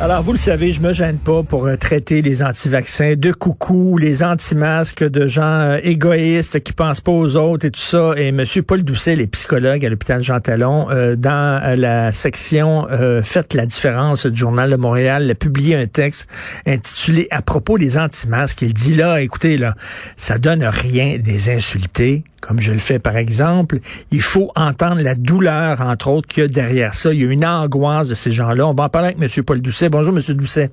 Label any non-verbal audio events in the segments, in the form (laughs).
Alors, vous le savez, je me gêne pas pour euh, traiter les anti-vaccins de coucou, les anti-masques, de gens euh, égoïstes qui pensent pas aux autres et tout ça. Et Monsieur Paul Doucet, les psychologues à l'hôpital Jean Talon, euh, dans la section Faites la différence du Journal de Montréal, a publié un texte intitulé À propos des anti-masques. Il dit là, écoutez, là, ça donne rien des insulter comme je le fais par exemple, il faut entendre la douleur, entre autres, qu'il y a derrière ça. Il y a une angoisse de ces gens-là. On va en parler avec M. Paul Doucet. Bonjour, M. Doucet.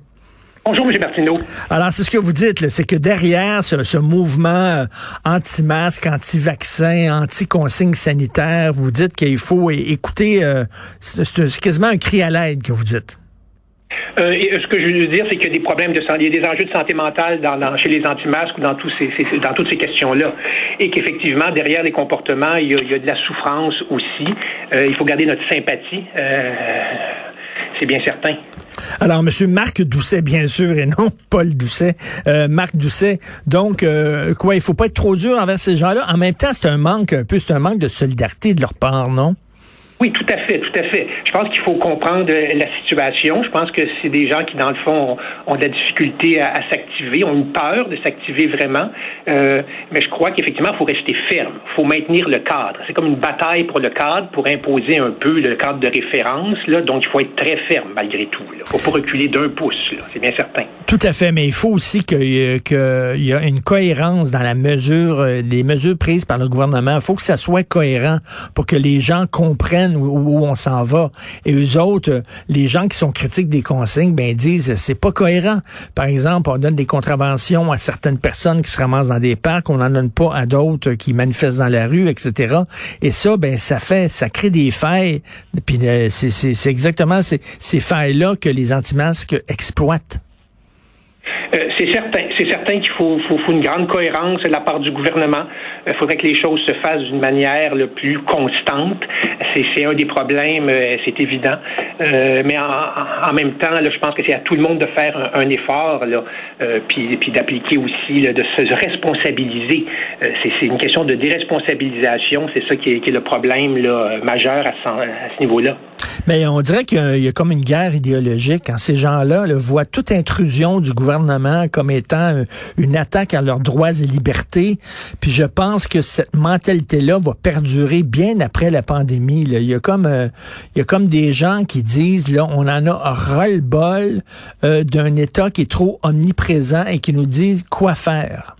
Bonjour, M. Martineau. Alors, c'est ce que vous dites, c'est que derrière ce, ce mouvement euh, anti-masque, anti-vaccin, anti-consigne sanitaire, vous dites qu'il faut écouter, euh, c'est quasiment un cri à l'aide que vous dites. Euh, et ce que je veux dire, c'est qu'il y a des problèmes de santé, il y a des enjeux de santé mentale dans, dans, chez les anti-masques ou dans, tous ces, ces, dans toutes ces questions-là. Et qu'effectivement, derrière les comportements, il y, a, il y, a, de la souffrance aussi. Euh, il faut garder notre sympathie. Euh, c'est bien certain. Alors, Monsieur Marc Doucet, bien sûr, et non (laughs) Paul Doucet. Euh, Marc Doucet. Donc, euh, quoi, il faut pas être trop dur envers ces gens-là. En même temps, c'est un manque un peu, c'est un manque de solidarité de leur part, non? Oui, tout à fait, tout à fait. Je pense qu'il faut comprendre la situation. Je pense que c'est des gens qui, dans le fond, ont, de la difficulté à, s'activer, ont une peur de s'activer vraiment. Euh, mais je crois qu'effectivement, il faut rester ferme. Il faut maintenir le cadre. C'est comme une bataille pour le cadre, pour imposer un peu le cadre de référence. Là. Donc, il faut être très ferme malgré tout. Il ne faut pas reculer d'un pouce. C'est bien certain. Tout à fait. Mais il faut aussi qu'il que y a une cohérence dans la mesure, les mesures prises par le gouvernement. Il faut que ça soit cohérent pour que les gens comprennent où, on s'en va. Et eux autres, les gens qui sont critiques des consignes, ben disent c'est pas cohérent. Par exemple, on donne des contraventions à certaines personnes qui se ramassent dans des parcs, on n'en donne pas à d'autres qui manifestent dans la rue, etc. Et ça, ben ça fait, ça crée des failles. Puis euh, c'est exactement ces, ces failles-là que les anti-masques exploitent. Euh, c'est certain, c'est certain qu'il faut, une grande cohérence de la part du gouvernement. Il faudrait que les choses se fassent d'une manière le plus constante. C'est un des problèmes, euh, c'est évident. Euh, mais en, en, même temps, je pense que c'est à tout le monde de faire un, effort, là, puis, d'appliquer aussi, de se responsabiliser. C'est une question de déresponsabilisation. C'est ça qui est, le problème majeur à, ce, à ce niveau-là. Mais on dirait qu'il y a comme une guerre idéologique quand ces gens-là voient toute intrusion du gouvernement comme étant une attaque à leurs droits et libertés. Puis je pense que cette mentalité-là va perdurer bien après la pandémie. Il y a comme euh, il y a comme des gens qui disent là, on en a ras-le-bol euh, d'un État qui est trop omniprésent et qui nous dit quoi faire.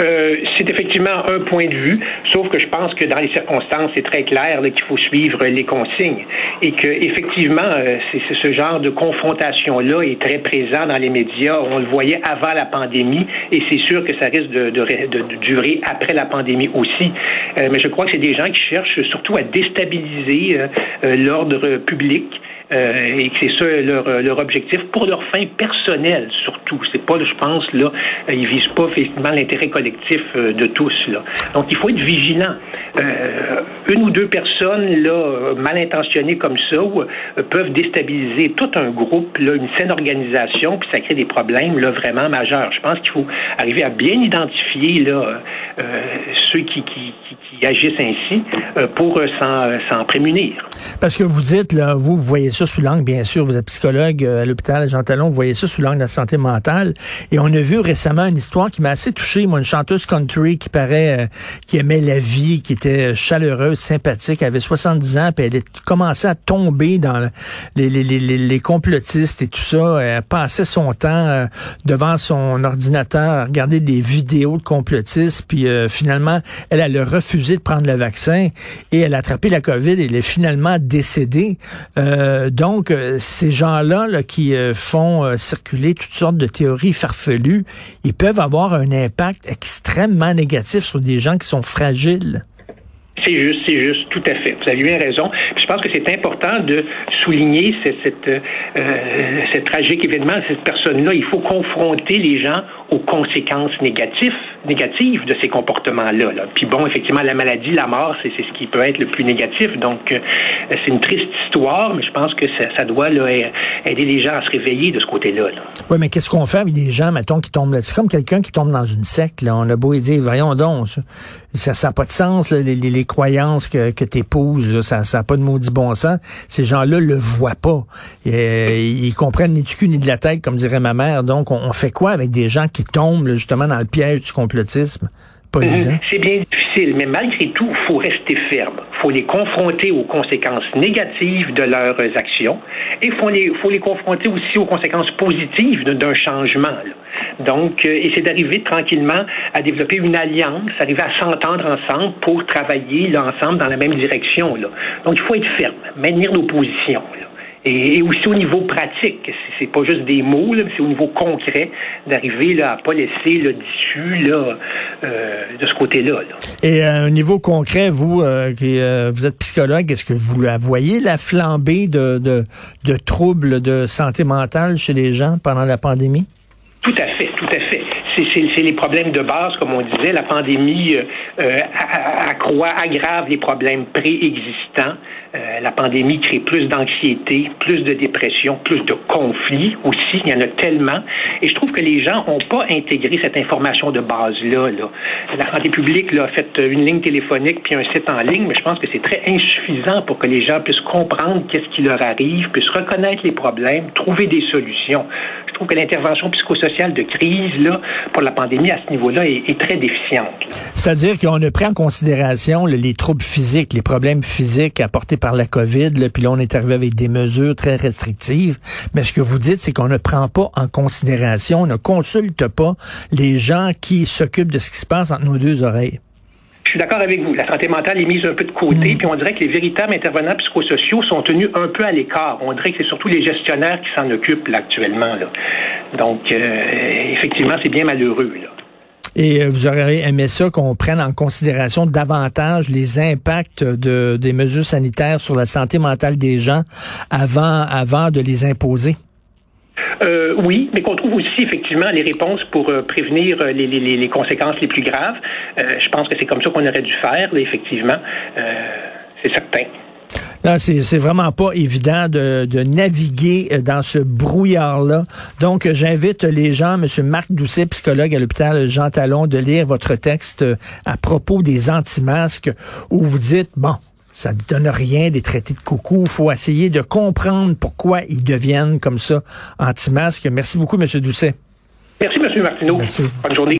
Euh, c'est effectivement un point de vue, sauf que je pense que dans les circonstances, c'est très clair qu'il faut suivre les consignes et que effectivement, euh, c'est ce genre de confrontation-là est très présent dans les médias. On le voyait avant la pandémie et c'est sûr que ça risque de, durer après la pandémie aussi. Euh, mais je crois que c'est des gens qui cherchent surtout à déstabiliser l'ordre public. Euh, et que c'est ça leur, leur objectif pour leur fin personnelle surtout. C'est pas, je pense, là, ils visent pas effectivement l'intérêt collectif de tous. Là. Donc il faut être vigilant. Euh, une ou deux personnes là, mal intentionnées comme ça euh, peuvent déstabiliser tout un groupe, là, une saine organisation, puis ça crée des problèmes là, vraiment majeurs. Je pense qu'il faut arriver à bien identifier là, euh, ceux qui, qui, qui, agissent ainsi euh, pour s'en prémunir. Parce que vous dites, là, vous voyez ça sous l'angle, bien sûr, vous êtes psychologue à l'hôpital Jean Talon, vous voyez ça sous l'angle de la santé mentale. Et on a vu récemment une histoire qui m'a assez touché, moi, une chanteuse country qui paraît, qui aimait la vie, qui était chaleureuse, sympathique, avait 70 ans, puis elle a commencé à tomber dans les, les, les, les complotistes et tout ça. Elle passait son temps devant son ordinateur à regarder des vidéos de complotistes, puis euh, finalement, elle, elle a refusé de prendre le vaccin et elle a attrapé la COVID et elle est finalement décédée. Euh, donc, ces gens-là là, qui euh, font euh, circuler toutes sortes de théories farfelues, ils peuvent avoir un impact extrêmement négatif sur des gens qui sont fragiles. C'est juste, c'est juste, tout à fait. Vous avez bien raison. je pense que c'est important de souligner cette, euh, tragique événement, cette personne-là. Il faut confronter les gens aux conséquences négatives, négatives de ces comportements-là. Puis bon, effectivement, la maladie, la mort, c'est ce qui peut être le plus négatif. Donc, euh, c'est une triste histoire, mais je pense que ça, doit aider les gens à se réveiller de ce côté-là. Oui, mais qu'est-ce qu'on fait avec des gens, mettons, qui tombent là? C'est comme quelqu'un qui tombe dans une secte. Là. On a beau dire, voyons donc, ça n'a pas de sens, les, les, croyances que, que tu épouses, ça n'a pas de maudit bon sens. Ces gens-là le voient pas. ils comprennent ni du cul ni de la tête, comme dirait ma mère. Donc, on, fait quoi avec des gens qui tombent justement dans le piège du complotisme? Pas mhm. C'est bien difficile, mais malgré tout, il faut rester ferme. Il faut les confronter aux conséquences négatives de leurs actions et il faut les, faut les confronter aussi aux conséquences positives d'un changement. Donc, euh, et c'est d'arriver tranquillement à développer une alliance, arriver à s'entendre ensemble pour travailler là, ensemble dans la même direction. Là. Donc, il faut être ferme, maintenir nos positions. Et, aussi au niveau pratique, c'est pas juste des mots, c'est au niveau concret d'arriver là, à pas laisser le là, euh, de ce côté-là. Et à euh, un niveau concret, vous euh, qui vous êtes psychologue, est-ce que vous la voyez la flambée de, de, de troubles de santé mentale chez les gens pendant la pandémie? Tout à fait, c'est les problèmes de base, comme on disait. La pandémie aggrave les problèmes préexistants. Euh, la pandémie crée plus d'anxiété, plus de dépression, plus de conflits aussi. Il y en a tellement. Et je trouve que les gens n'ont pas intégré cette information de base-là. La santé publique a fait une ligne téléphonique puis un site en ligne, mais je pense que c'est très insuffisant pour que les gens puissent comprendre qu'est-ce qui leur arrive, puissent reconnaître les problèmes, trouver des solutions. Je trouve que l'intervention psychosociale de crise là, pour la pandémie à ce niveau-là est, très déficiente. C'est-à-dire qu'on a pris en considération les troubles physiques, les problèmes physiques apportés par la COVID, là, puis là, on est arrivé avec des mesures très restrictives. Mais ce que vous dites, c'est qu'on ne prend pas en considération, on ne consulte pas les gens qui s'occupent de ce qui se passe entre nos deux oreilles. Je suis d'accord avec vous. La santé mentale est mise un peu de côté, mm. puis on dirait que les véritables intervenants psychosociaux sont tenus un peu à l'écart. On dirait que c'est surtout les gestionnaires qui s'en occupent actuellement. Là. Donc, euh, effectivement, c'est bien malheureux. Là. Et euh, vous auriez aimé ça qu'on prenne en considération davantage les impacts de, des mesures sanitaires sur la santé mentale des gens avant, avant de les imposer? Euh, oui, mais qu'on trouve aussi effectivement les réponses pour euh, prévenir les, les, les, conséquences les plus graves. je pense que c'est comme ça qu'on aurait dû faire, effectivement. c'est certain. Là, c'est vraiment pas évident de, de, naviguer dans ce brouillard-là. Donc, j'invite les gens, M. Marc Doucet, psychologue à l'hôpital Jean Talon, de lire votre texte à propos des anti-masques où vous dites, bon, ça ne donne rien des traités de coucou. Il faut essayer de comprendre pourquoi ils deviennent comme ça anti-masques. Merci beaucoup, M. Doucet. Merci, M. Martineau. Bonne journée.